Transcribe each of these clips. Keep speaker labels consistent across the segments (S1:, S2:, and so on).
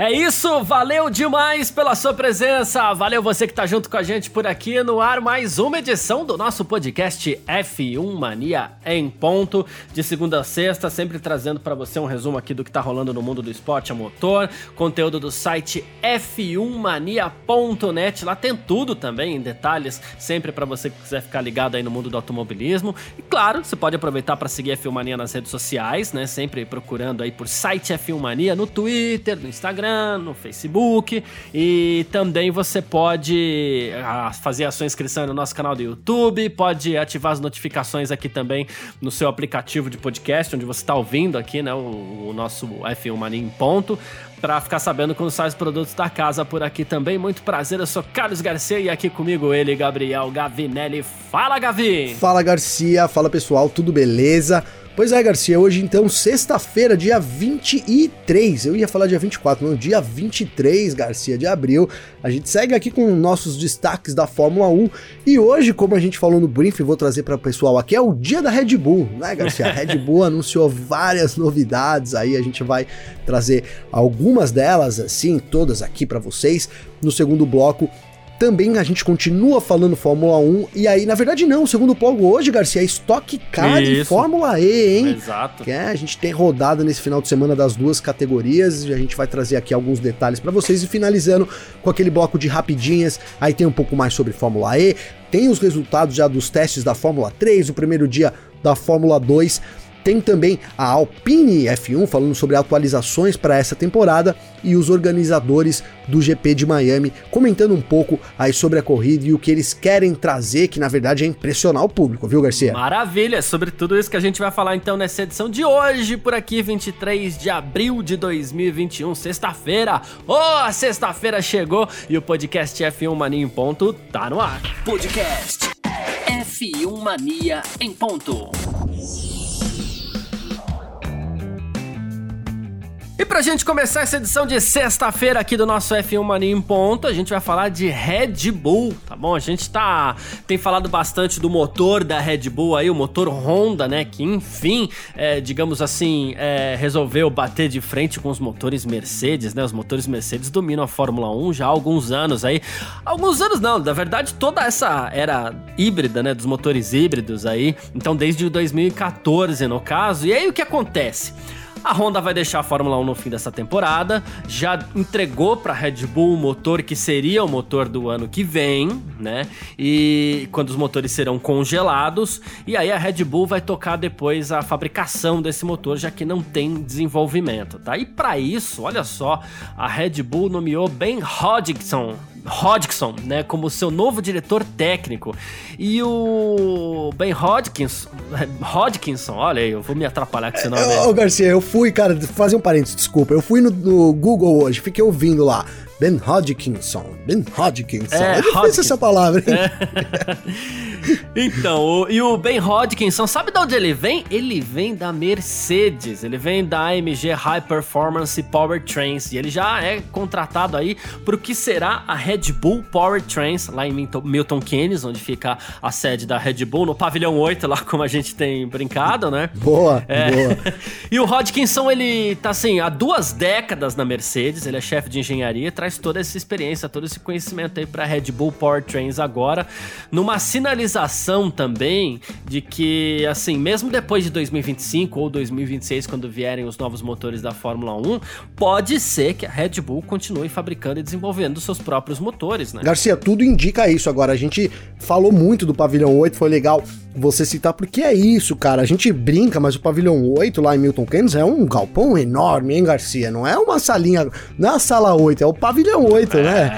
S1: É isso, valeu demais pela sua presença. Valeu você que tá junto com a gente por aqui no ar mais uma edição do nosso podcast F1 Mania em ponto, de segunda a sexta, sempre trazendo para você um resumo aqui do que tá rolando no mundo do esporte a motor, conteúdo do site f1mania.net. Lá tem tudo também em detalhes, sempre para você que quiser ficar ligado aí no mundo do automobilismo. E claro, você pode aproveitar para seguir a F1 Mania nas redes sociais, né? Sempre procurando aí por site F1 Mania no Twitter, no Instagram Instagram, no Facebook e também você pode ah, fazer a sua inscrição no nosso canal do YouTube, pode ativar as notificações aqui também no seu aplicativo de podcast, onde você está ouvindo aqui, né, o, o nosso F1 Mania em ponto para ficar sabendo quando sai os produtos da casa por aqui também. Muito prazer, eu sou Carlos Garcia e aqui comigo ele, Gabriel Gavinelli. Fala, Gavi!
S2: Fala, Garcia. Fala, pessoal. Tudo beleza? Pois é, Garcia, hoje então, sexta-feira, dia 23, eu ia falar dia 24, não, dia 23, Garcia, de abril, a gente segue aqui com nossos destaques da Fórmula 1 e hoje, como a gente falou no briefing, vou trazer para o pessoal aqui, é o dia da Red Bull, né, Garcia? A Red Bull anunciou várias novidades aí, a gente vai trazer algumas delas, assim, todas aqui para vocês. No segundo bloco também a gente continua falando Fórmula 1. E aí, na verdade, não. O segundo pogo hoje, Garcia, é Stock Car e Fórmula E, hein?
S1: Exato.
S2: Que é, a gente tem rodada nesse final de semana das duas categorias. E a gente vai trazer aqui alguns detalhes para vocês. E finalizando com aquele bloco de rapidinhas. Aí tem um pouco mais sobre Fórmula E. Tem os resultados já dos testes da Fórmula 3, o primeiro dia da Fórmula 2. Tem também a Alpine F1 falando sobre atualizações para essa temporada e os organizadores do GP de Miami comentando um pouco aí sobre a corrida e o que eles querem trazer, que na verdade é impressionar o público, viu, Garcia?
S1: Maravilha, sobre tudo isso que a gente vai falar então nessa edição de hoje, por aqui, 23 de abril de 2021, sexta-feira. Oh, sexta-feira chegou e o podcast F1 Mania em ponto tá no ar. Podcast F1 Mania em ponto. E pra gente começar essa edição de sexta-feira aqui do nosso F1 Mania em ponto, a gente vai falar de Red Bull, tá bom? A gente tá tem falado bastante do motor da Red Bull aí, o motor Honda, né, que enfim, é, digamos assim, é, resolveu bater de frente com os motores Mercedes, né? Os motores Mercedes dominam a Fórmula 1 já há alguns anos aí. Alguns anos não, na verdade toda essa era híbrida, né, dos motores híbridos aí. Então desde 2014 no caso. E aí o que acontece? A Honda vai deixar a Fórmula 1 no fim dessa temporada, já entregou para a Red Bull o motor que seria o motor do ano que vem, né? E quando os motores serão congelados, e aí a Red Bull vai tocar depois a fabricação desse motor, já que não tem desenvolvimento, tá? E para isso, olha só, a Red Bull nomeou Ben Hodgson Hodgson, né, como seu novo diretor técnico. E o Ben Hodgkinson, Hodgkinson, olha aí, eu vou me atrapalhar com esse nome.
S2: Ô, Garcia, eu fui, cara, fazer um parênteses, desculpa. Eu fui no, no Google hoje, fiquei ouvindo lá. Ben Hodgkinson. Ben Hodgkinson. É, é difícil essa palavra, hein?
S1: É. então, o, e o Ben Hodgkinson, sabe de onde ele vem? Ele vem da Mercedes, ele vem da AMG High Performance Powertrains e ele já é contratado aí para o que será a Red Bull Powertrains lá em Milton, Milton Keynes, onde fica a sede da Red Bull, no pavilhão 8, lá como a gente tem brincado, né?
S2: Boa, é. boa.
S1: e o Hodgkinson, ele tá assim, há duas décadas na Mercedes, ele é chefe de engenharia, traz toda essa experiência, todo esse conhecimento aí para Red Bull Powertrains agora, numa sinalização sensação também de que, assim, mesmo depois de 2025 ou 2026, quando vierem os novos motores da Fórmula 1, pode ser que a Red Bull continue fabricando e desenvolvendo seus próprios motores, né?
S2: Garcia, tudo indica isso. Agora, a gente falou muito do pavilhão 8, foi legal você citar, porque é isso, cara. A gente brinca, mas o pavilhão 8 lá em Milton Keynes é um galpão enorme, hein, Garcia? Não é uma salinha, não é a sala 8, é o pavilhão 8,
S1: é,
S2: né?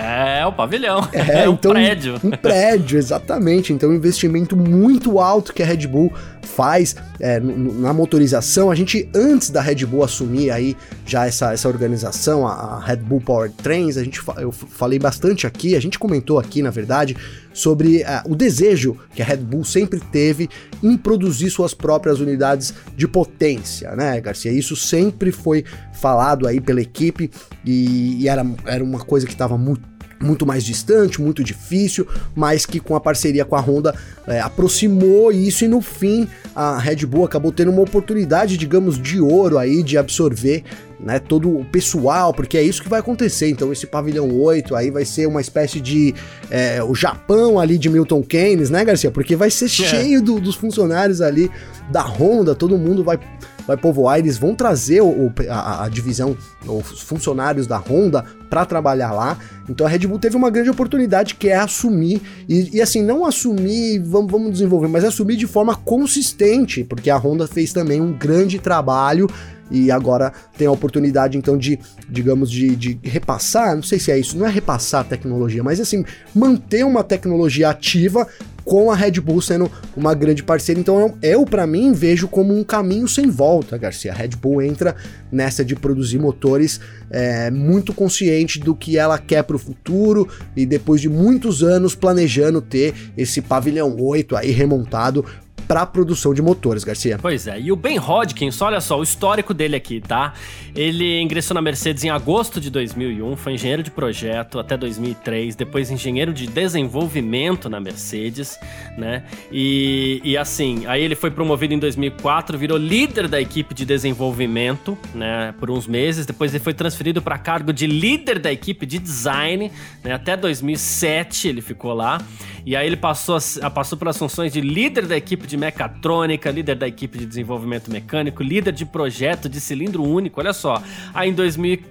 S1: O pavilhão.
S2: É, é um então, prédio. Um prédio, exatamente. Então, investimento muito alto que a Red Bull faz é, na motorização. A gente, antes da Red Bull assumir aí já essa, essa organização, a, Red Bull Power Trains, a gente, eu falei bastante aqui, a gente comentou aqui, na verdade, sobre uh, o desejo que a Red Bull sempre teve em produzir suas próprias unidades de potência, né, Garcia? Isso sempre foi falado aí pela equipe e, e era, era uma coisa que estava muito muito mais distante, muito difícil, mas que com a parceria com a Honda é, aproximou isso e no fim a Red Bull acabou tendo uma oportunidade, digamos, de ouro aí de absorver né, todo o pessoal, porque é isso que vai acontecer. Então, esse pavilhão 8 aí vai ser uma espécie de é, o Japão ali de Milton Keynes, né, Garcia? Porque vai ser é. cheio do, dos funcionários ali da Honda, todo mundo vai vai povoar, eles vão trazer o, a, a, divisão, os funcionários da Honda para trabalhar lá. Então a Red Bull teve uma grande oportunidade que é assumir, e, e assim, não assumir, vamos, vamos desenvolver, mas assumir de forma consistente, porque a Honda fez também um grande trabalho e agora tem a oportunidade então de, digamos, de, de, repassar, não sei se é isso, não é repassar tecnologia, mas assim, manter uma tecnologia ativa com a Red Bull sendo uma grande parceira. Então eu, para mim vejo como um caminho sem volta, Garcia. A Red Bull entra nessa de produzir motores é, muito consciente do que ela quer para o futuro e depois de muitos anos planejando ter esse pavilhão 8 aí remontado para a produção de motores, Garcia.
S1: Pois é, e o Ben Hodgkins, olha só, o histórico dele aqui, tá? Ele ingressou na Mercedes em agosto de 2001, foi engenheiro de projeto até 2003, depois engenheiro de desenvolvimento na Mercedes, né? E, e assim, aí ele foi promovido em 2004, virou líder da equipe de desenvolvimento, né, por uns meses, depois ele foi transferido para cargo de líder da equipe de design, né, até 2007 ele ficou lá. E aí ele passou, a, passou pelas funções de líder da equipe de mecatrônica, líder da equipe de desenvolvimento mecânico, líder de projeto de cilindro único, olha só. Aí em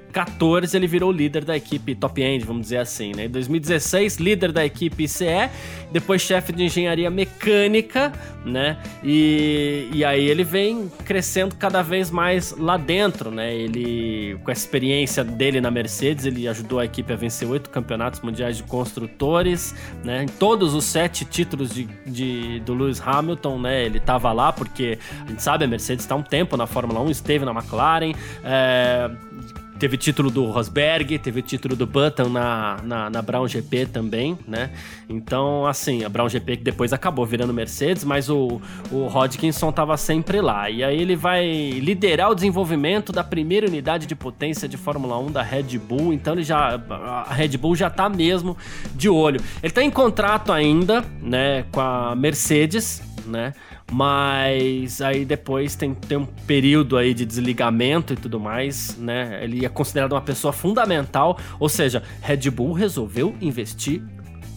S1: 2014 ele virou líder da equipe top end, vamos dizer assim, né? Em 2016, líder da equipe ICE, depois chefe de engenharia mecânica, né? E, e aí ele vem crescendo cada vez mais lá dentro, né? Ele, com a experiência dele na Mercedes, ele ajudou a equipe a vencer oito campeonatos mundiais de construtores, né? Em todos os sete títulos de, de, do Lewis Hamilton, né? Ele tava lá porque a gente sabe, a Mercedes está um tempo na Fórmula 1, esteve na McLaren, é, Teve título do Rosberg, teve título do Button na, na, na, Brown GP também, né? Então, assim, a Brown GP que depois acabou virando Mercedes, mas o, o Hodgkinson tava sempre lá. E aí ele vai liderar o desenvolvimento da primeira unidade de potência de Fórmula 1 da Red Bull. Então ele já. A Red Bull já tá mesmo de olho. Ele tá em contrato ainda, né, com a Mercedes, né? Mas aí depois tem, tem um período aí de desligamento e tudo mais, né? Ele é considerado uma pessoa fundamental, ou seja, Red Bull resolveu investir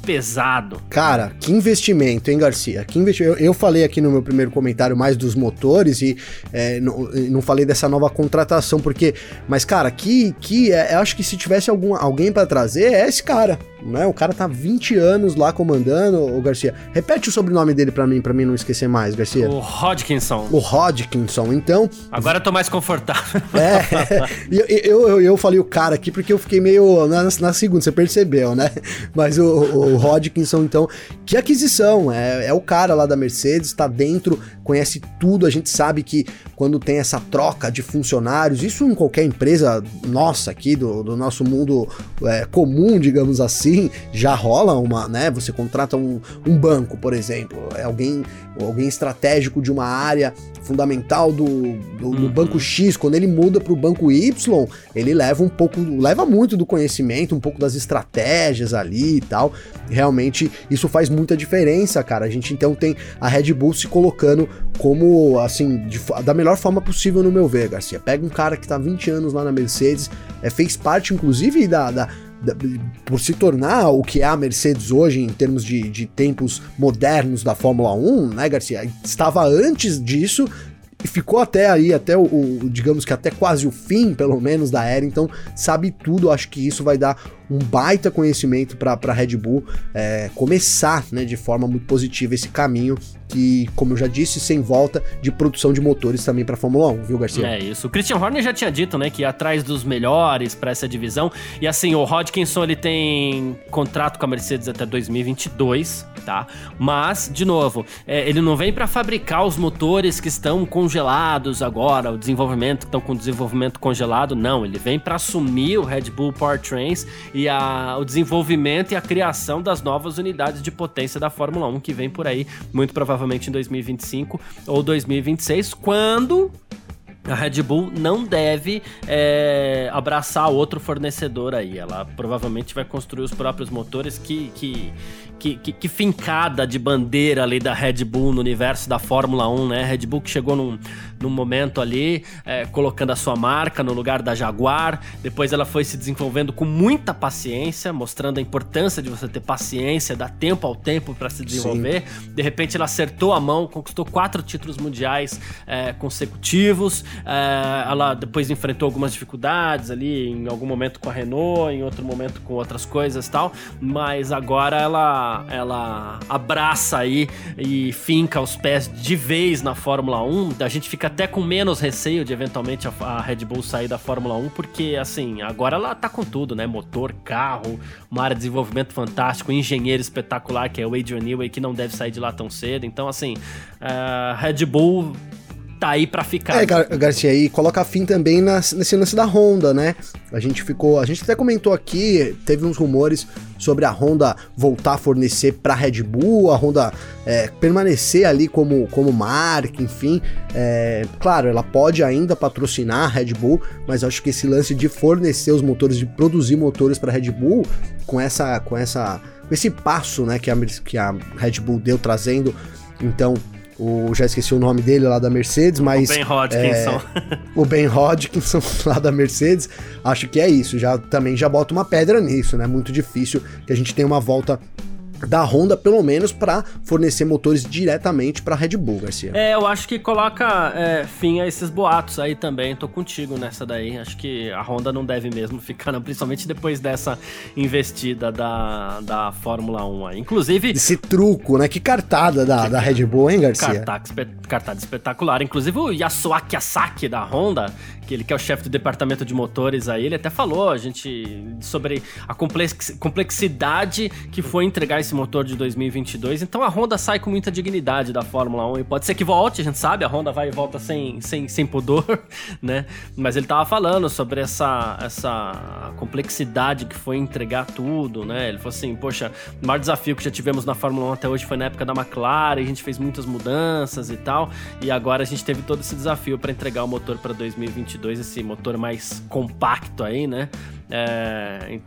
S1: pesado.
S2: Cara, que investimento, hein, Garcia? Que investimento. Eu, eu falei aqui no meu primeiro comentário mais dos motores e é, não, não falei dessa nova contratação, porque. Mas, cara, que, que é, eu acho que se tivesse algum, alguém para trazer, é esse cara né? O cara tá 20 anos lá comandando, o Garcia. Repete o sobrenome dele para mim, para mim não esquecer mais, Garcia.
S1: O Hodgkinson.
S2: O Hodgkinson, então.
S1: Agora eu tô mais confortável.
S2: É, eu, eu, eu, eu, falei o cara aqui porque eu fiquei meio na, na segunda, você percebeu, né? Mas o, o Hodgkinson, então, que aquisição, é, é o cara lá da Mercedes, tá dentro, conhece tudo, a gente sabe que quando tem essa troca de funcionários, isso em qualquer empresa nossa aqui, do, do nosso mundo é, comum, digamos assim, assim, já rola uma, né? Você contrata um, um banco, por exemplo, é alguém, alguém estratégico de uma área fundamental do, do, uhum. do banco X, quando ele muda para o banco Y, ele leva um pouco, leva muito do conhecimento, um pouco das estratégias ali e tal. Realmente isso faz muita diferença, cara. A gente então tem a Red Bull se colocando como, assim, de, da melhor forma possível no meu ver, Garcia. Pega um cara que tá 20 anos lá na Mercedes, é, fez parte inclusive da, da por se tornar o que é a Mercedes hoje em termos de, de tempos modernos da Fórmula 1, né, Garcia? Estava antes disso e ficou até aí, até o, o, digamos que até quase o fim, pelo menos, da era, então sabe tudo, acho que isso vai dar um baita conhecimento para a Red Bull é, começar né, de forma muito positiva esse caminho que, como eu já disse, sem volta de produção de motores também para Fórmula 1, viu, Garcia?
S1: É isso. O Christian Horner já tinha dito, né, que atrás dos melhores para essa divisão. E assim, o Hodgkinson ele tem contrato com a Mercedes até 2022, tá? Mas, de novo, é, ele não vem para fabricar os motores que estão congelados agora, o desenvolvimento que estão com desenvolvimento congelado, não. Ele vem para assumir o Red Bull Powertrains e a, o desenvolvimento e a criação das novas unidades de potência da Fórmula 1 que vem por aí, muito provavelmente em 2025 ou 2026, quando a Red Bull não deve é, abraçar outro fornecedor aí. Ela provavelmente vai construir os próprios motores que, que, que, que, que fincada de bandeira ali da Red Bull no universo da Fórmula 1, né? Red Bull que chegou num, num momento ali é, colocando a sua marca no lugar da Jaguar. Depois ela foi se desenvolvendo com muita paciência, mostrando a importância de você ter paciência, dar tempo ao tempo para se desenvolver. Sim. De repente ela acertou a mão, conquistou quatro títulos mundiais é, consecutivos. É, ela depois enfrentou algumas dificuldades ali, em algum momento com a Renault, em outro momento com outras coisas tal. Mas agora ela ela, abraça aí e finca os pés de vez na Fórmula 1, a gente fica até com menos receio de eventualmente a, a Red Bull sair da Fórmula 1, porque assim, agora ela tá com tudo, né? Motor, carro, uma área de desenvolvimento fantástico, engenheiro espetacular que é o Adrian Newey, que não deve sair de lá tão cedo. Então, assim, a Red Bull tá aí para ficar.
S2: É, Gar Garcia, e coloca fim também nas, nesse lance da Honda, né? A gente ficou, a gente até comentou aqui, teve uns rumores sobre a Honda voltar a fornecer para Red Bull, a Honda é, permanecer ali como, como marca, enfim. É, claro, ela pode ainda patrocinar a Red Bull, mas acho que esse lance de fornecer os motores, de produzir motores para Red Bull, com essa, com essa, com esse passo, né, que a, que a Red Bull deu trazendo, então o, já esqueci o nome dele lá da Mercedes, mas.
S1: O Ben Hodgkinson.
S2: É, o Ben Hodgkinson lá da Mercedes. Acho que é isso. Já também já bota uma pedra nisso, né? Muito difícil que a gente tenha uma volta da Honda, pelo menos para fornecer motores diretamente para Red Bull, Garcia.
S1: É, eu acho que coloca é, fim a esses boatos aí também. Tô contigo nessa daí. Acho que a Honda não deve mesmo ficar, não, principalmente depois dessa investida da, da Fórmula 1 aí. Inclusive.
S2: Esse truco, né? Que cartada da, da Red Bull, hein, Garcia?
S1: Cartada, cartada espetacular. Inclusive o Yasuaki Asaki da Honda, ele que é o chefe do departamento de motores aí, ele até falou a gente sobre a complexidade que foi entregar esse motor de 2022. Então a Honda sai com muita dignidade da Fórmula 1 e pode ser que volte, a gente sabe, a Honda vai e volta sem, sem, sem pudor, né? Mas ele tava falando sobre essa, essa complexidade que foi entregar tudo, né? Ele falou assim, poxa, o maior desafio que já tivemos na Fórmula 1 até hoje foi na época da McLaren, a gente fez muitas mudanças e tal, e agora a gente teve todo esse desafio para entregar o motor para 2022, esse motor mais compacto aí, né? É,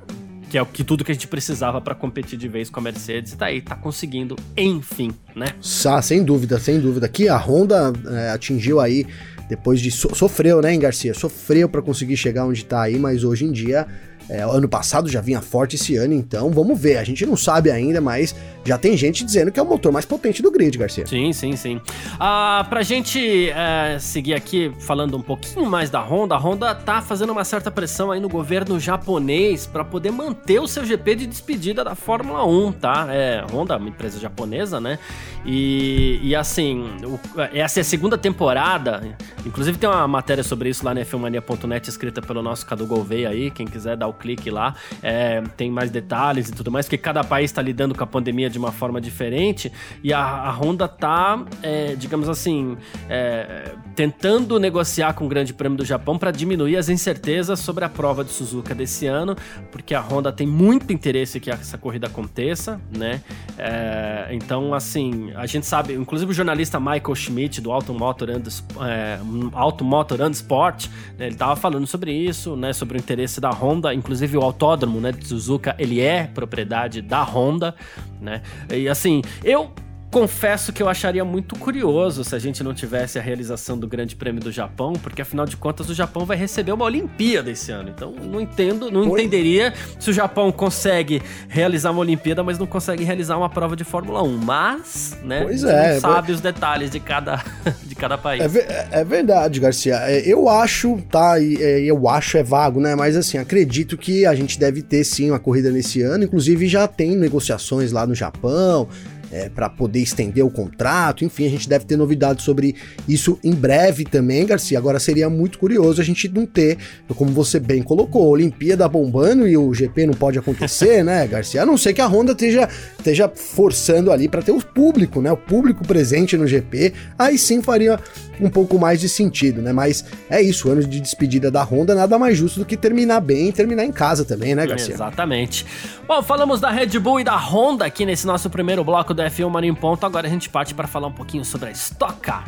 S1: que é o que tudo que a gente precisava para competir de vez com a Mercedes e tá aí, tá conseguindo, enfim, né?
S2: Ah, sem dúvida, sem dúvida. Que a Honda é, atingiu aí depois de so sofreu, né, hein, Garcia? Sofreu para conseguir chegar onde tá aí, mas hoje em dia é, ano passado já vinha forte esse ano, então vamos ver. A gente não sabe ainda, mas já tem gente dizendo que é o motor mais potente do grid, Garcia.
S1: Sim, sim, sim. Ah, pra gente é, seguir aqui falando um pouquinho mais da Honda, a Honda tá fazendo uma certa pressão aí no governo japonês para poder manter o seu GP de despedida da Fórmula 1, tá? É, Honda, uma empresa japonesa, né? E, e assim, o, essa é a segunda temporada. Inclusive tem uma matéria sobre isso lá na Filmania.net escrita pelo nosso Cadu Gouveia aí, quem quiser dar o clique lá. É, tem mais detalhes e tudo mais, porque cada país está lidando com a pandemia de uma forma diferente e a, a Honda tá, é, digamos assim, é, tentando negociar com o Grande Prêmio do Japão para diminuir as incertezas sobre a prova de Suzuka desse ano, porque a Honda tem muito interesse que essa corrida aconteça, né? É, então, assim, a gente sabe, inclusive o jornalista Michael Schmidt do Auto Motor and, é, Auto and Sport, né, ele tava falando sobre isso, né? Sobre o interesse da Honda, inclusive o autódromo, né? De Suzuka, ele é propriedade da Honda, né? E assim, eu confesso que eu acharia muito curioso se a gente não tivesse a realização do Grande Prêmio do Japão, porque afinal de contas o Japão vai receber uma Olimpíada esse ano. Então não entendo, não Oi? entenderia se o Japão consegue realizar uma Olimpíada, mas não consegue realizar uma prova de Fórmula 1. Mas, né,
S2: pois é,
S1: sabe os detalhes de cada, de cada país.
S2: É, é verdade, Garcia. É, eu acho, tá? É, eu acho é vago, né? Mas assim, acredito que a gente deve ter sim uma corrida nesse ano. Inclusive já tem negociações lá no Japão é, para poder estender o contrato, enfim, a gente deve ter novidades sobre isso em breve também, Garcia. Agora seria muito curioso a gente não ter, como você bem colocou, a Olimpíada bombando e o GP não pode acontecer, né, Garcia? A não ser que a Honda esteja, esteja forçando ali para ter o público, né? O público presente no GP, aí sim faria um pouco mais de sentido, né? Mas é isso, ano de despedida da Honda, nada mais justo do que terminar bem e terminar em casa também, né, Garcia?
S1: Exatamente. Bom, falamos da Red Bull e da Honda aqui nesse nosso primeiro bloco do F1 Mania em Ponto. Agora a gente parte para falar um pouquinho sobre a Stock Car.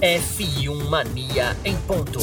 S3: F1 Mania em Ponto.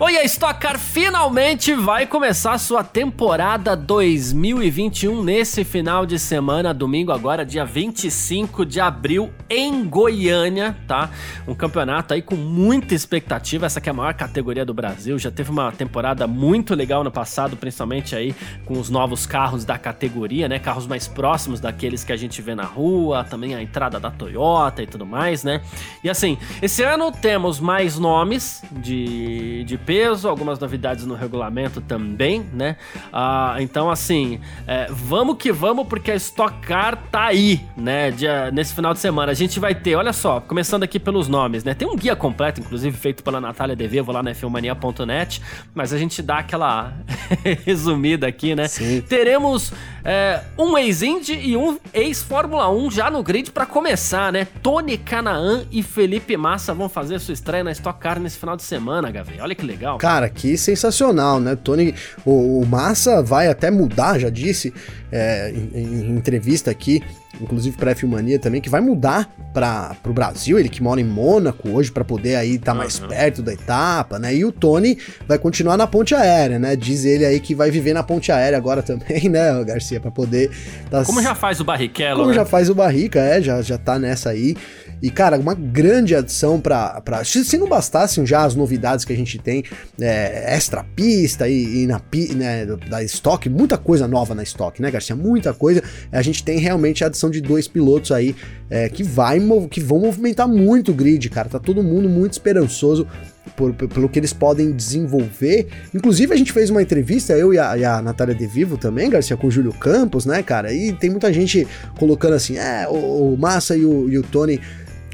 S1: E a Stock Car finalmente vai começar sua temporada 2021 nesse final de semana, domingo agora, dia 25 de abril, em Goiânia, tá? Um campeonato aí com muita expectativa, essa que é a maior categoria do Brasil, já teve uma temporada muito legal no passado, principalmente aí com os novos carros da categoria, né? Carros mais próximos daqueles que a gente vê na rua, também a entrada da Toyota e tudo mais, né? E assim, esse ano temos mais nomes de, de peso, algumas novidades no regulamento também, né? Ah, então, assim, é, vamos que vamos, porque a Stock Car tá aí, né? Dia, nesse final de semana. A gente vai ter, olha só, começando aqui pelos nomes, né? Tem um guia completo, inclusive, feito pela Natália Devevo lá na filmania.net, mas a gente dá aquela resumida aqui, né? Sim. Teremos é, um ex-Indy e um ex-Fórmula 1 já no grid para começar, né? Tony Canaan e Felipe Massa vão fazer sua estreia na Stock Car nesse final de semana, Gavi. Olha que legal legal.
S2: Cara, que sensacional, né? Tony, o, o Massa vai até mudar, já disse é, em, em, entrevista aqui, inclusive para F Mania também, que vai mudar para o Brasil, ele que mora em Mônaco hoje para poder aí estar tá uhum. mais perto da etapa, né? E o Tony vai continuar na ponte aérea, né? Diz ele aí que vai viver na ponte aérea agora também, né, Garcia, para poder
S1: tá... Como já faz o Barrichello,
S2: Como
S1: né?
S2: já faz o Barrica, é, já já tá nessa aí. E, cara, uma grande adição para. Se não bastassem já as novidades que a gente tem, é, extra pista e, e na né, da estoque, muita coisa nova na estoque, né, Garcia? Muita coisa. A gente tem realmente a adição de dois pilotos aí é, que, vai, que vão movimentar muito o grid, cara. Tá todo mundo muito esperançoso por, pelo que eles podem desenvolver. Inclusive, a gente fez uma entrevista, eu e a, e a Natália De Vivo também, Garcia, com o Júlio Campos, né, cara? E tem muita gente colocando assim: é, o, o Massa e o, e o Tony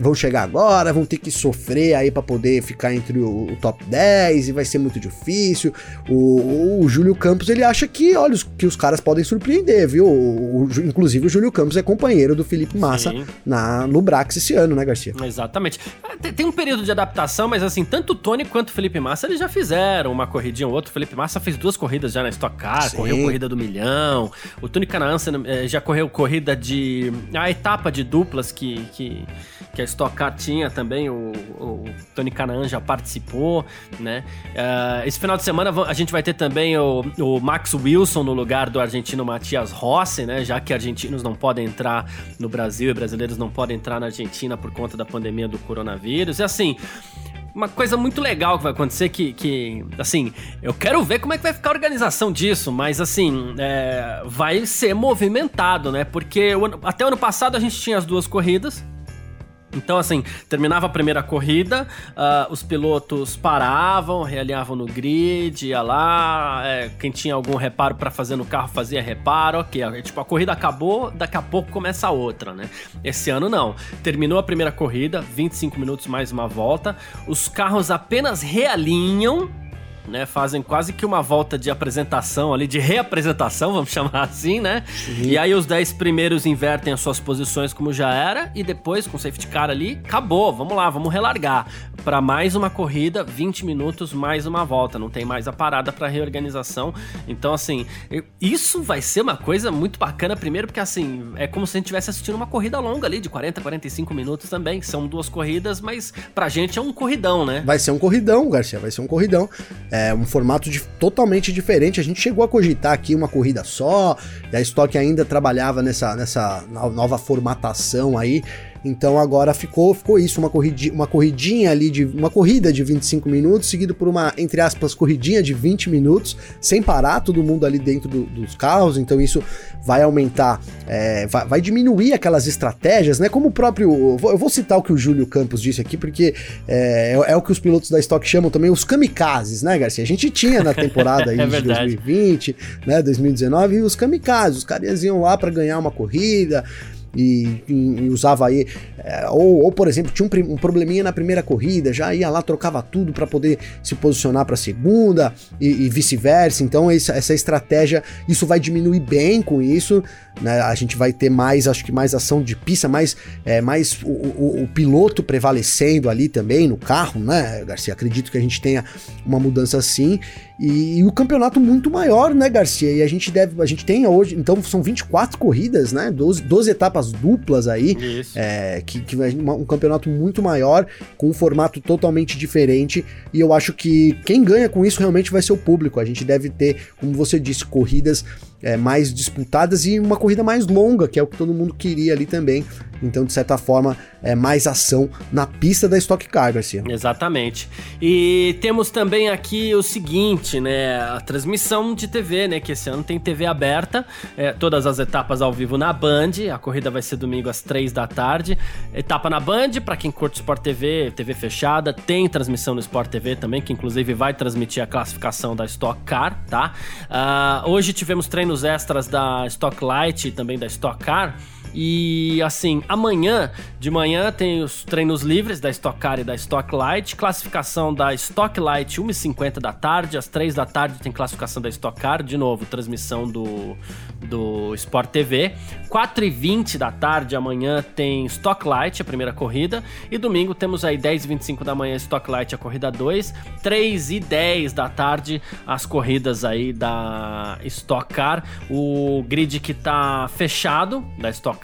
S2: vão chegar agora, vão ter que sofrer aí para poder ficar entre o, o, top 10 e vai ser muito difícil. O, o, Júlio Campos ele acha que, olha, que os caras podem surpreender, viu? O, inclusive o Júlio Campos é companheiro do Felipe Massa na, no Brax esse ano, né, Garcia?
S1: Exatamente. É, tem um período de adaptação, mas assim, tanto o Tony quanto o Felipe Massa eles já fizeram uma corridinha ou outra. O Felipe Massa fez duas corridas já na Stock Car, Sim. correu corrida do milhão. O Tony Canaan eh, já correu corrida de. a etapa de duplas que. que que a Stock Car tinha também, o, o Tony Canaan já participou, né? Uh, esse final de semana a gente vai ter também o, o, Max Wilson no lugar do argentino Matias Rossi, né? Já que argentinos não podem entrar no Brasil e brasileiros não podem entrar na Argentina por conta da pandemia do coronavírus. E assim, uma coisa muito legal que vai acontecer que, que assim, eu quero ver como é que vai ficar a organização disso, mas assim, é, vai ser movimentado, né? Porque o, até o ano passado a gente tinha as duas corridas, então, assim, terminava a primeira corrida, uh, os pilotos paravam, realinhavam no grid, ia lá, é, quem tinha algum reparo para fazer no carro fazia reparo, ok. Tipo, a corrida acabou, daqui a pouco começa a outra, né? Esse ano não. Terminou a primeira corrida, 25 minutos mais uma volta, os carros apenas realinham né? Fazem quase que uma volta de apresentação ali, de reapresentação, vamos chamar assim, né? E aí os 10 primeiros invertem as suas posições como já era, e depois, com o safety car ali, acabou, vamos lá, vamos relargar. Para mais uma corrida, 20 minutos, mais uma volta, não tem mais a parada para reorganização. Então, assim, isso vai ser uma coisa muito bacana, primeiro, porque assim, é como se a gente estivesse assistindo uma corrida longa ali, de 40, 45 minutos também. São duas corridas, mas pra gente é um corridão, né?
S2: Vai ser um corridão, Garcia, vai ser um corridão. É um formato de, totalmente diferente. A gente chegou a cogitar aqui uma corrida só, e a Stock ainda trabalhava nessa, nessa nova formatação aí Então agora ficou, ficou isso, uma, corridi, uma corridinha ali de uma corrida de 25 minutos, seguido por uma, entre aspas, corridinha de 20 minutos, sem parar, todo mundo ali dentro do, dos carros. Então isso vai aumentar, é, vai, vai, diminuir aquelas estratégias, né? Como o próprio. Eu vou citar o que o Júlio Campos disse aqui, porque é, é, é o que os pilotos da Stock chamam também os kamikazes, né, Garcia? A gente tinha na temporada aí é de 2020, né, 2019, e os kamikazes, os caras iam lá para ganhar uma corrida, e, e, usava aí, é, ou, ou, por exemplo, tinha um, um, probleminha na primeira corrida, já ia lá, trocava tudo para poder se posicionar para a segunda e, e vice-versa. Então, essa, essa estratégia, isso vai diminuir bem com isso. Né? A gente vai ter mais, acho que mais ação de pista, mais, é, mais o, o, o, piloto prevalecendo ali também no carro, né, Garcia? Acredito que a gente tenha uma mudança assim. E, e, o campeonato muito maior, né, Garcia? E a gente deve, a gente tem hoje, então são 24 corridas, né? 12, 12 etapas duplas aí, é, que, que um campeonato muito maior, com um formato totalmente diferente. E eu acho que quem ganha com isso realmente vai ser o público. A gente deve ter, como você disse, corridas é, mais disputadas e uma corrida mais longa, que é o que todo mundo queria ali também. Então, de certa forma, é mais ação na pista da Stock Car, Garcia.
S1: Exatamente. E temos também aqui o seguinte, né? A transmissão de TV, né? Que esse ano tem TV aberta, é, todas as etapas ao vivo na Band. A corrida vai ser domingo às três da tarde. Etapa na Band, para quem curte Sport TV, TV fechada, tem transmissão no Sport TV também, que inclusive vai transmitir a classificação da Stock Car, tá? Uh, hoje tivemos treinos extras da Stock Light e também da Stock Car. E assim, amanhã de manhã tem os treinos livres da Stock Car e da Stock Light, classificação da Stock Light 1h50 da tarde, às 3 da tarde tem classificação da Stock Car, de novo, transmissão do, do Sport TV. 4h20 da tarde amanhã tem Stock Light, a primeira corrida, e domingo temos aí 10h25 da manhã Stock Light, a corrida 2, 3 e 10 da tarde as corridas aí da Stock Car, o grid que tá fechado da Stock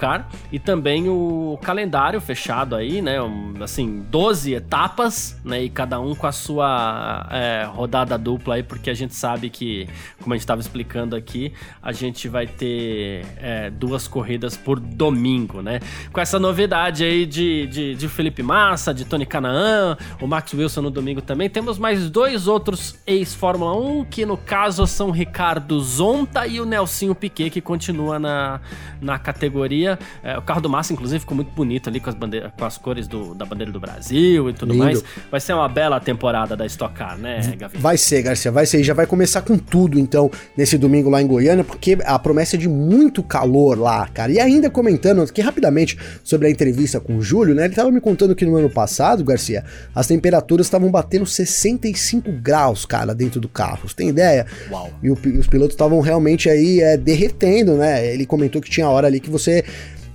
S1: e também o calendário fechado aí, né? Assim, 12 etapas, né? E cada um com a sua é, rodada dupla aí, porque a gente sabe que, como a gente estava explicando aqui, a gente vai ter é, duas corridas por domingo, né? Com essa novidade aí de, de, de Felipe Massa, de Tony Canaan, o Max Wilson no domingo também. Temos mais dois outros ex-Fórmula 1, que no caso são Ricardo Zonta e o Nelsinho Piquet, que continua na, na categoria é, o carro do Massa, inclusive, ficou muito bonito ali com as, bandeira, com as cores do, da bandeira do Brasil e tudo Lindo. mais. Vai ser uma bela temporada da Stock Car, né,
S2: Gavi? Vai ser, Garcia, vai ser. E já vai começar com tudo, então, nesse domingo lá em Goiânia, porque a promessa é de muito calor lá, cara. E ainda comentando aqui rapidamente sobre a entrevista com o Júlio, né? Ele tava me contando que no ano passado, Garcia, as temperaturas estavam batendo 65 graus, cara, dentro do carro. Você tem ideia? Uau. E, o, os pilotos estavam realmente aí é, derretendo, né? Ele comentou que tinha hora ali que você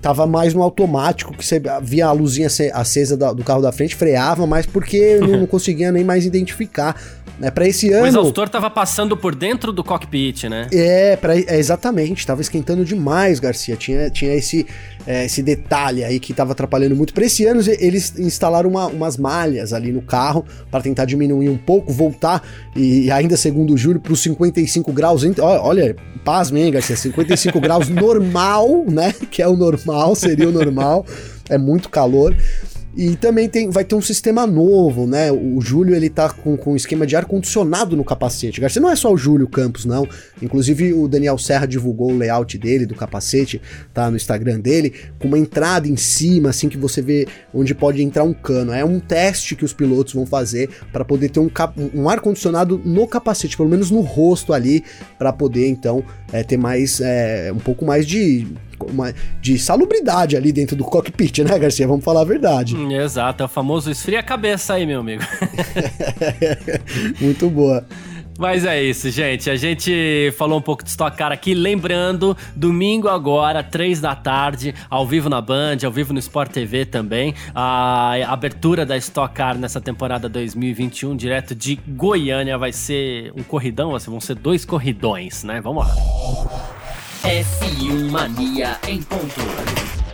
S2: tava mais no automático, que você via a luzinha acesa do carro da frente, freava, mas porque não conseguia nem mais identificar. Né? Para esse ano. O
S1: exaustor tava passando por dentro do cockpit, né?
S2: É, pra, é exatamente, tava esquentando demais, Garcia. Tinha, tinha esse, é, esse detalhe aí que tava atrapalhando muito. Para esse ano, eles instalaram uma, umas malhas ali no carro para tentar diminuir um pouco, voltar, e ainda segundo o Júlio, para os 55 graus. Olha, pasmem, Garcia, 55 graus normal, né? Que é o normal normal, seria o normal. é muito calor. E também tem, vai ter um sistema novo, né? O Júlio ele tá com, com um esquema de ar-condicionado no capacete. Garcia, não é só o Júlio Campos, não. Inclusive o Daniel Serra divulgou o layout dele, do capacete, tá no Instagram dele, com uma entrada em cima, assim, que você vê onde pode entrar um cano. É um teste que os pilotos vão fazer para poder ter um, um ar-condicionado no capacete, pelo menos no rosto ali, para poder então é, ter mais, é, um pouco mais de uma, de salubridade ali dentro do cockpit, né, Garcia? Vamos falar a verdade.
S1: Hum, exato, é o famoso esfria a cabeça aí, meu amigo.
S2: Muito boa.
S1: Mas é isso, gente. A gente falou um pouco de Stock Car aqui. Lembrando, domingo agora, três da tarde, ao vivo na Band, ao vivo no Sport TV também. A abertura da Stock Car nessa temporada 2021, direto de Goiânia, vai ser um corridão, vão ser dois corridões, né? Vamos lá.
S3: F1 Mania em ponto.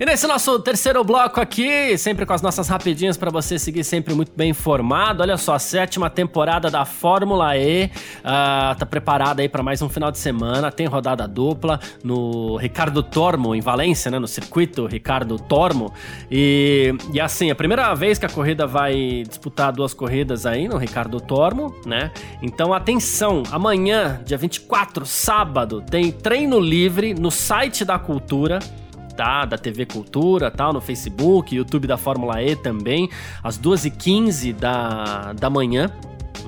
S1: E nesse nosso terceiro bloco aqui, sempre com as nossas rapidinhas para você seguir sempre muito bem informado. Olha só, a sétima temporada da Fórmula E uh, tá preparada aí para mais um final de semana. Tem rodada dupla no Ricardo Tormo, em Valência, né? No circuito Ricardo Tormo. E, e assim, a primeira vez que a corrida vai disputar duas corridas aí no Ricardo Tormo, né? Então atenção, amanhã, dia 24, sábado, tem treino livre no site da Cultura tá? Da TV Cultura, tal, no Facebook, YouTube da Fórmula E também, às 2h15 da, da manhã.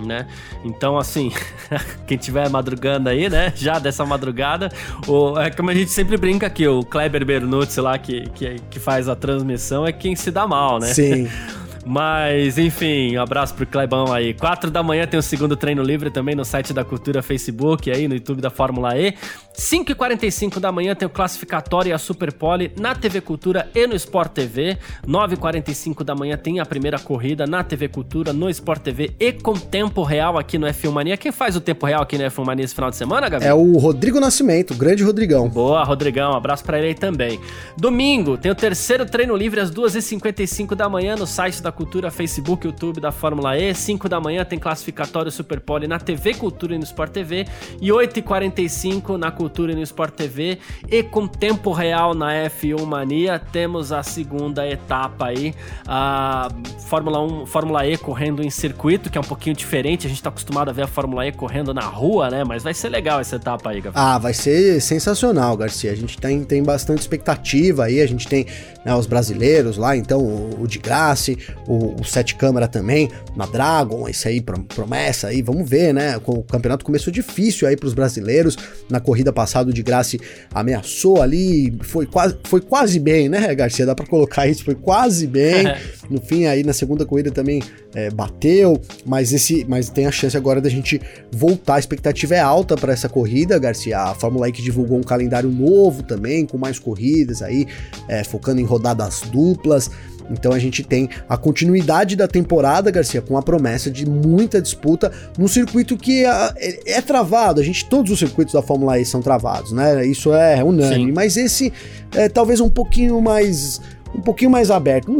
S1: Né? Então, assim, quem tiver madrugando aí, né? Já dessa madrugada, o, é como a gente sempre brinca aqui, o Kleber Bernucci lá, que, que, que faz a transmissão, é quem se dá mal, né?
S2: Sim.
S1: Mas, enfim, um abraço pro Clebão aí. Quatro da manhã tem o segundo treino livre também no site da Cultura Facebook, aí no YouTube da Fórmula E. 5h45 da manhã tem o classificatório e a Super Pole na TV Cultura e no Sport TV. 9h45 da manhã tem a primeira corrida na TV Cultura, no Sport TV e com tempo real aqui no F1 Mania. Quem faz o tempo real aqui no F1 Mania esse final de semana, Gabi?
S2: É o Rodrigo Nascimento, o grande Rodrigão.
S1: Boa, Rodrigão, um abraço pra ele aí também. Domingo tem o terceiro treino livre às 2h55 da manhã no site da da Cultura, Facebook, YouTube da Fórmula E. 5 da manhã tem classificatório Super Pole na TV Cultura e no Sport TV. E 8h45 na Cultura e no Sport TV. E com tempo real na F1 Mania, temos a segunda etapa aí. A Fórmula 1, Fórmula E correndo em circuito, que é um pouquinho diferente. A gente tá acostumado a ver a Fórmula E correndo na rua, né? Mas vai ser legal essa etapa aí,
S2: Gabriel. Ah, vai ser sensacional, Garcia. A gente tem, tem bastante expectativa aí. A gente tem né, os brasileiros lá, então o, o de Graça, o, o Sete Câmara também, na Dragon, esse aí, promessa aí, vamos ver, né? O campeonato começou difícil aí pros brasileiros, na corrida passada o de Graça ameaçou ali, foi quase, foi quase bem, né, Garcia? Dá pra colocar isso, foi quase bem. no fim, aí na segunda corrida também é, bateu, mas esse, mas tem a chance agora da gente voltar. A expectativa é alta para essa corrida, Garcia. A Fórmula E que divulgou um calendário novo também, com mais corridas aí, é, focando em rodadas duplas. Então a gente tem a continuidade da temporada, Garcia, com a promessa de muita disputa num circuito que é, é, é travado. A gente, todos os circuitos da Fórmula E são travados, né? Isso é unânime. Sim. Mas esse é talvez um pouquinho mais um pouquinho mais aberto. Não,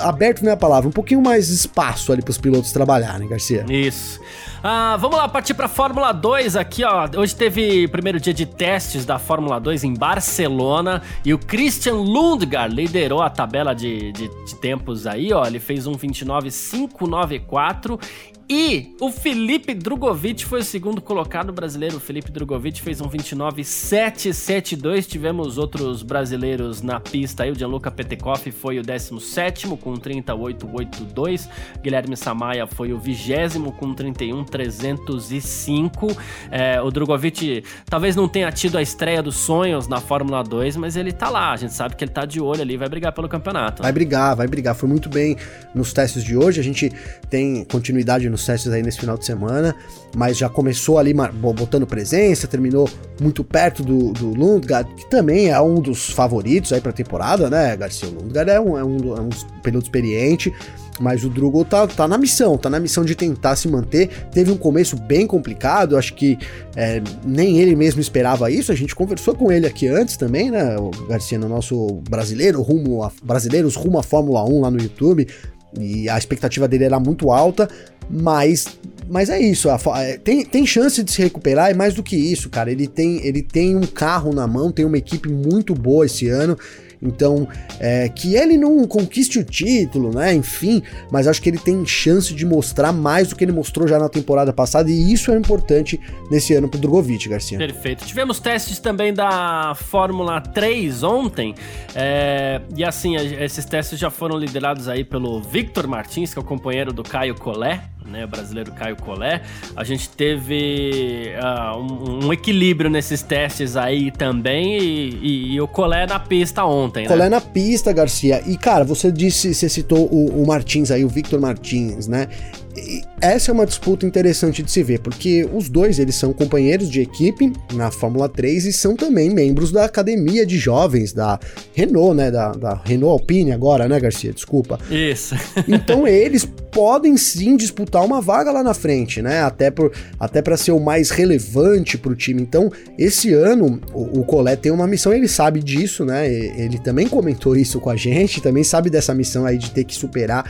S2: aberto não é a palavra, um pouquinho mais espaço ali para os pilotos trabalharem, Garcia.
S1: Isso. Ah, vamos lá, partir para Fórmula 2 aqui, ó. Hoje teve primeiro dia de testes da Fórmula 2 em Barcelona e o Christian Lundgaard liderou a tabela de, de, de tempos aí, ó. Ele fez um 29.594 e o Felipe Drogovic foi o segundo colocado brasileiro. O Felipe Drogovic fez um 29.772. Tivemos outros brasileiros na pista aí. O Gianluca Petekoff foi o 17 com 38.82. Guilherme Samaia foi o 20 com 31.305. É, o Drogovic talvez não tenha tido a estreia dos sonhos na Fórmula 2, mas ele tá lá. A gente sabe que ele tá de olho ali vai brigar pelo campeonato.
S2: Vai brigar, vai brigar. Foi muito bem nos testes de hoje. A gente tem continuidade no nos testes aí nesse final de semana, mas já começou ali botando presença, terminou muito perto do, do Lundgaard, que também é um dos favoritos aí pra temporada, né, Garcia? Lundgaard é um, é um, é um piloto experiente, mas o Drugo tá, tá na missão, tá na missão de tentar se manter. Teve um começo bem complicado, acho que é, nem ele mesmo esperava isso. A gente conversou com ele aqui antes também, né, o Garcia, no nosso brasileiro rumo a, brasileiros rumo à Fórmula 1 lá no YouTube. E a expectativa dele era muito alta, mas, mas é isso, a, é, tem, tem chance de se recuperar, e mais do que isso, cara. Ele tem, ele tem um carro na mão, tem uma equipe muito boa esse ano. Então, é, que ele não conquiste o título, né? Enfim, mas acho que ele tem chance de mostrar mais do que ele mostrou já na temporada passada, e isso é importante nesse ano pro Drogovic, Garcia.
S1: Perfeito. Tivemos testes também da Fórmula 3 ontem, é, e assim, esses testes já foram liderados aí pelo Victor Martins, que é o companheiro do Caio Collet, né, o brasileiro Caio Collet. A gente teve uh, um, um, equilíbrio nesses testes aí também e, e, e o Collet na pista ontem, né?
S2: Collet na pista, Garcia. E, cara, você disse, você citou o, o Martins aí, o Victor Martins, né? Essa é uma disputa interessante de se ver, porque os dois eles são companheiros de equipe na Fórmula 3 e são também membros da academia de jovens da Renault, né? Da, da Renault Alpine agora, né, Garcia? Desculpa.
S1: Isso.
S2: então eles podem sim disputar uma vaga lá na frente, né? Até, por, até para ser o mais relevante para o time. Então, esse ano, o, o Collet tem uma missão, ele sabe disso, né? Ele também comentou isso com a gente, também sabe dessa missão aí de ter que superar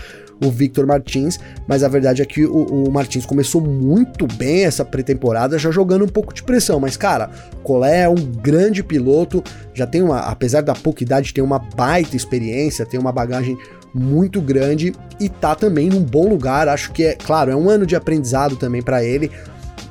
S2: o Victor Martins, mas a verdade é que o, o Martins começou muito bem essa pré-temporada, já jogando um pouco de pressão, mas cara, Colé é um grande piloto, já tem uma, apesar da pouca idade, tem uma baita experiência, tem uma bagagem muito grande e tá também num bom lugar. Acho que é, claro, é um ano de aprendizado também para ele.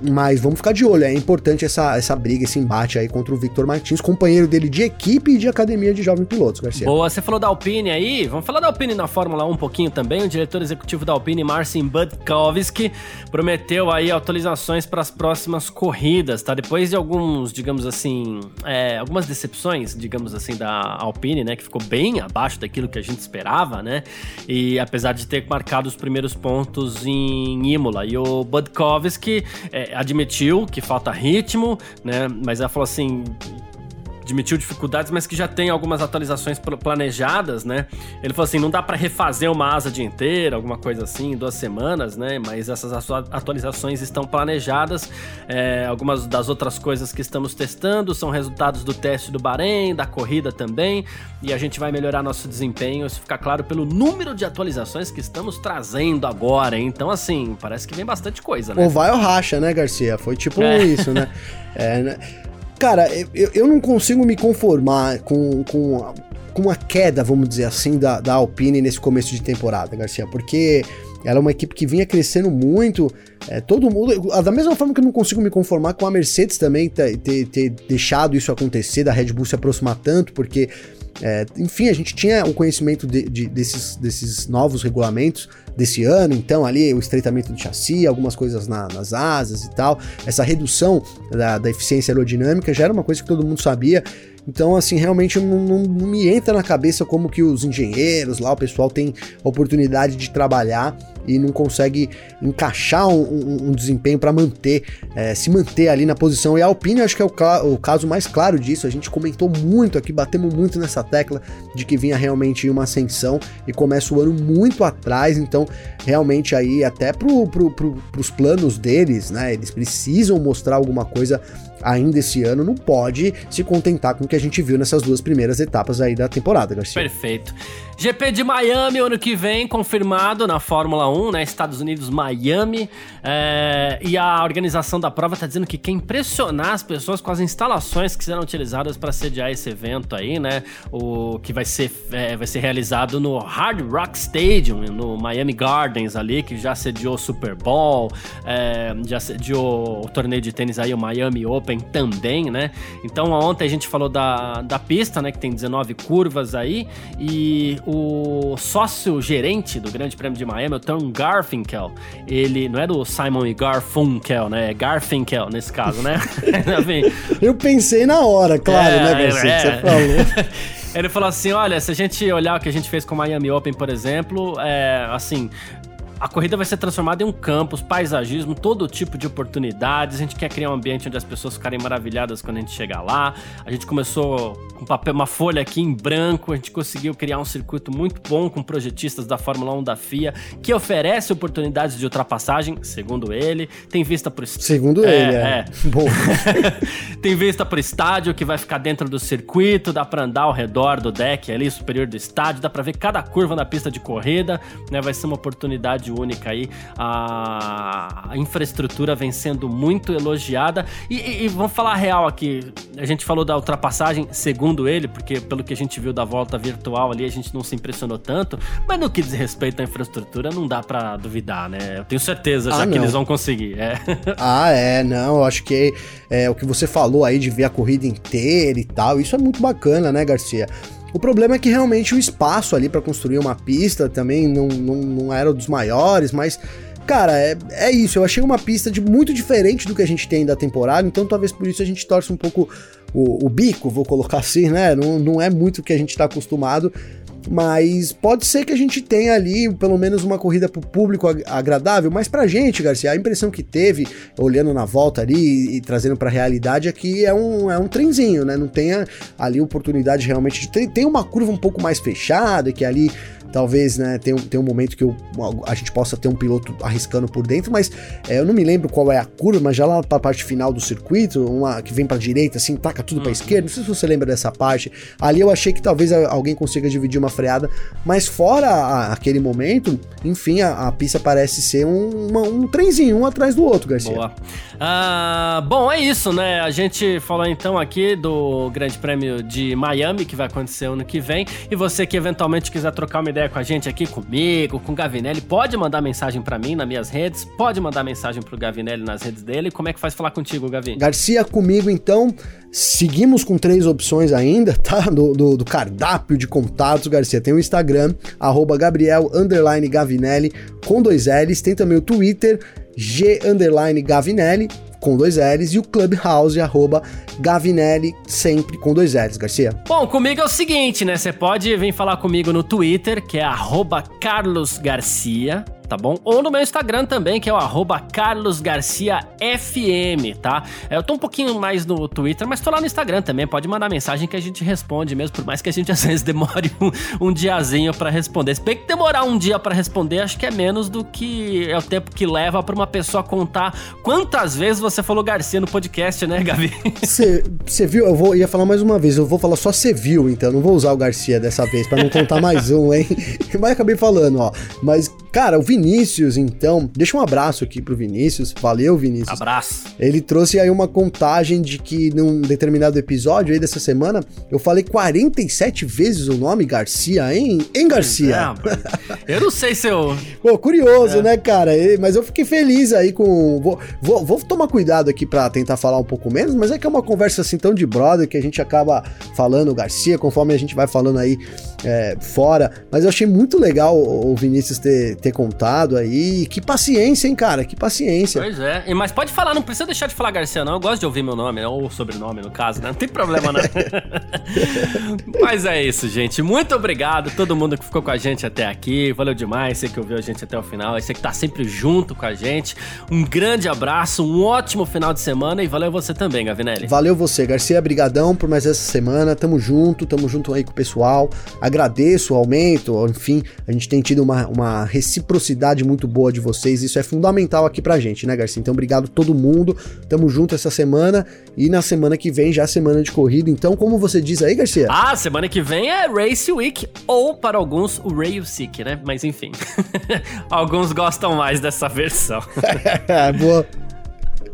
S2: Mas vamos ficar de olho, é importante essa, essa briga, esse embate aí contra o Victor Martins, companheiro dele de equipe e de academia de jovens pilotos, Garcia.
S1: Boa, você falou da Alpine aí, vamos falar da Alpine na Fórmula 1 um pouquinho também. O diretor executivo da Alpine, Marcin Budkowski, prometeu aí atualizações para as próximas corridas, tá? Depois de alguns, digamos assim, é, algumas decepções, digamos assim, da Alpine, né, que ficou bem abaixo daquilo que a gente esperava, né? E apesar de ter marcado os primeiros pontos em Imola. E o Budkowski é, admitiu que falta ritmo, né? Mas ela falou assim: admitiu dificuldades, mas que já tem algumas atualizações planejadas, né? Ele falou assim, não dá para refazer uma asa dia inteira, alguma coisa assim, em duas semanas, né? Mas essas atualizações estão planejadas. É, algumas das outras coisas que estamos testando são resultados do teste do Bahrein, da corrida também, e a gente vai melhorar nosso desempenho. Isso fica claro pelo número de atualizações que estamos trazendo agora. Hein? Então, assim, parece que vem bastante coisa, né?
S2: Ou vai ou racha, né, Garcia? Foi tipo é. isso, né? É, né? Cara, eu, eu não consigo me conformar com, com, com uma queda, vamos dizer assim, da, da Alpine nesse começo de temporada, Garcia, porque ela é uma equipe que vinha crescendo muito. É, todo mundo. Da mesma forma que eu não consigo me conformar com a Mercedes também ter, ter, ter deixado isso acontecer, da Red Bull se aproximar tanto, porque é, enfim, a gente tinha o conhecimento de, de, desses, desses novos regulamentos desse ano, então ali o estreitamento do chassi, algumas coisas na, nas asas e tal, essa redução da, da eficiência aerodinâmica já era uma coisa que todo mundo sabia. Então, assim, realmente não, não, não, me entra na cabeça como que os engenheiros lá, o pessoal tem oportunidade de trabalhar e não consegue encaixar um, um, um desempenho para manter, é, se manter ali na posição. E a Alpine acho que é o, o, caso mais claro disso. A gente comentou muito aqui, batemos muito nessa tecla de que vinha realmente uma ascensão e começa o ano muito atrás. Então, realmente aí, até pro, pro, pro, pros planos deles, né? Eles precisam mostrar alguma coisa ainda esse ano, não pode se contentar com o que a gente viu nessas duas primeiras etapas aí da temporada, Garcia.
S1: Perfeito. GP de Miami ano que vem, confirmado na Fórmula 1, né? Estados Unidos, Miami. É, e a organização da prova tá dizendo que quer impressionar as pessoas com as instalações que serão utilizadas para sediar esse evento aí, né? O que vai ser, é, vai ser realizado no Hard Rock Stadium, no Miami Gardens ali, que já sediou o Super Bowl, é, já sediou o torneio de tênis aí, o Miami Open também, né? Então ontem a gente falou da, da pista, né? Que tem 19 curvas aí. E o sócio gerente do Grande Prêmio de Miami, o Tom Garfinkel, ele não é do Simon e Garfunkel, né? É Garfinkel nesse caso, né?
S2: Eu pensei na hora, claro, né, é, né, Garcia, é. você falou.
S1: Ele falou assim: olha, se a gente olhar o que a gente fez com o Miami Open, por exemplo, é assim, a corrida vai ser transformada em um campus, paisagismo, todo tipo de oportunidades. A gente quer criar um ambiente onde as pessoas ficarem maravilhadas quando a gente chegar lá. A gente começou com papel, uma folha aqui em branco, a gente conseguiu criar um circuito muito bom com projetistas da Fórmula 1 da FIA, que oferece oportunidades de ultrapassagem, segundo ele. Tem vista por
S2: Segundo é, ele, é. é.
S1: Bom. Tem vista por estádio que vai ficar dentro do circuito, dá para andar ao redor do deck ali superior do estádio, dá para ver cada curva na pista de corrida, né? Vai ser uma oportunidade única aí. A, infraestrutura vem sendo muito elogiada. E, e, e, vamos falar a real aqui. A gente falou da ultrapassagem, segundo ele, porque pelo que a gente viu da volta virtual ali, a gente não se impressionou tanto. Mas no que diz respeito à infraestrutura, não dá para duvidar, né? Eu tenho certeza já ah, que eles vão conseguir. É.
S2: Ah, é, não. Eu acho que é, o que você falou aí de ver a corrida inteira e tal, isso é muito bacana, né, Garcia? O problema é que realmente o espaço ali para construir uma pista também não, não, não era dos maiores, mas Cara, é, é isso. Eu achei uma pista de muito diferente do que a gente tem da temporada, então talvez por isso a gente torce um pouco o, o bico, vou colocar assim, né? Não, não é muito o que a gente tá acostumado. Mas pode ser que a gente tenha ali pelo menos uma corrida pro público ag- agradável, mas pra gente, Garcia, a impressão que teve, olhando na volta ali e, trazendo pra realidade, é que é um, é um trenzinho, né? Não tem a- ali oportunidade realmente de. Tem, tem uma curva um pouco mais fechada, que ali talvez, né, tem, um- tem um momento que eu- a gente possa ter um piloto arriscando por dentro, mas é, eu não me lembro qual é a curva, mas já lá pra parte final do circuito, uma que vem pra direita, assim, taca tudo pra esquerda, não sei se você lembra dessa parte, ali eu achei que talvez a- alguém consiga dividir uma freada, mas fora a- aquele momento, enfim, a, a pista parece ser um, uma- um trenzinho, um atrás do outro, Garcia.
S1: Boa. Ah, bom, é isso, né? A gente falou então aqui do Grande Prêmio de Miami, que vai acontecer ano que vem. E você que eventualmente quiser trocar uma ideia com a gente aqui, comigo, com o Gavinelli, pode mandar mensagem pra mim nas minhas redes, pode mandar mensagem pro Gavinelli nas redes dele. Como é que faz falar contigo, Gavi?
S2: Garcia comigo, então, seguimos com três opções ainda, tá? Do, do- do cardápio de contatos, Garcia. Tem o Instagram, arroba Gabriel Gavinelli, com dois L's. Tem também o Twitter, G Gavinelli, com dois L's. E o Clubhouse, arroba Gavinelli, sempre com dois L's, Garcia.
S1: Bom, comigo é o seguinte, né? Você pode vir falar comigo no Twitter, que é arroba Carlos Garcia, tá bom? Ou no meu Instagram também, que é o arroba Carlos Garcia FM, tá? Eu tô um pouquinho mais no Twitter, mas tô lá no Instagram também. Pode mandar mensagem que a gente responde mesmo, por mais que a gente às vezes demore um, um diazinho pra responder. Se bem que demorar um dia pra responder, acho que é menos do que é o tempo que leva pra uma pessoa contar quantas vezes você falou Garcia no podcast, né, Gavi?
S2: Você viu? Eu vou, ia falar mais uma vez, eu vou falar só você viu, então não vou usar o Garcia dessa vez, pra não contar mais um, hein? Mas acabei falando, ó. Mas, cara, o Vinícius, então, deixa um abraço aqui pro Vinícius. Valeu, Vinícius.
S1: Abraço.
S2: Ele trouxe aí uma contagem de que num determinado episódio aí dessa semana, eu falei 47 vezes o nome Garcia, hein? Hein, Garcia?
S1: É, eu não sei se eu.
S2: Pô, curioso,
S1: É.
S2: né, cara? Mas eu fiquei feliz aí com. Vou, vou, vou tomar cuidado aqui pra tentar falar um pouco menos, mas é que é uma conversa assim tão de brother que a gente acaba falando Garcia, conforme a gente vai falando aí é, fora. Mas eu achei muito legal o Vinícius ter, ter contado aí. Que paciência, hein, cara? Que paciência.
S1: Pois é. Mas pode falar, não precisa deixar de falar Garcia, não. Eu gosto de ouvir meu nome, né? ou sobrenome, no caso, né? Não tem problema, não. Mas é isso, gente. Muito obrigado a todo mundo que ficou com a gente até aqui. Valeu demais, você que ouviu a gente até o final. Você que tá sempre junto com a gente. Um grande abraço, um ótimo final de semana e valeu você também, Gavinelli.
S2: Valeu você, Garcia, brigadão por mais essa semana. Tamo junto, tamo junto aí com o pessoal. Agradeço o aumento, enfim, a gente tem tido uma, uma reciprocidade muito boa de vocês. Isso é fundamental aqui pra gente, né, Garcia? Então, obrigado todo mundo. Tamo junto essa semana e na semana que vem já é semana de corrida. Então, como você diz aí, Garcia?
S1: Ah, semana que vem é Race Week, ou para alguns, o Rail Sick, né? Mas enfim. alguns gostam mais dessa versão.
S2: Boa.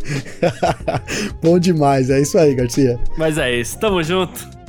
S2: Bom demais, é isso aí, Garcia.
S1: Mas é isso, tamo junto.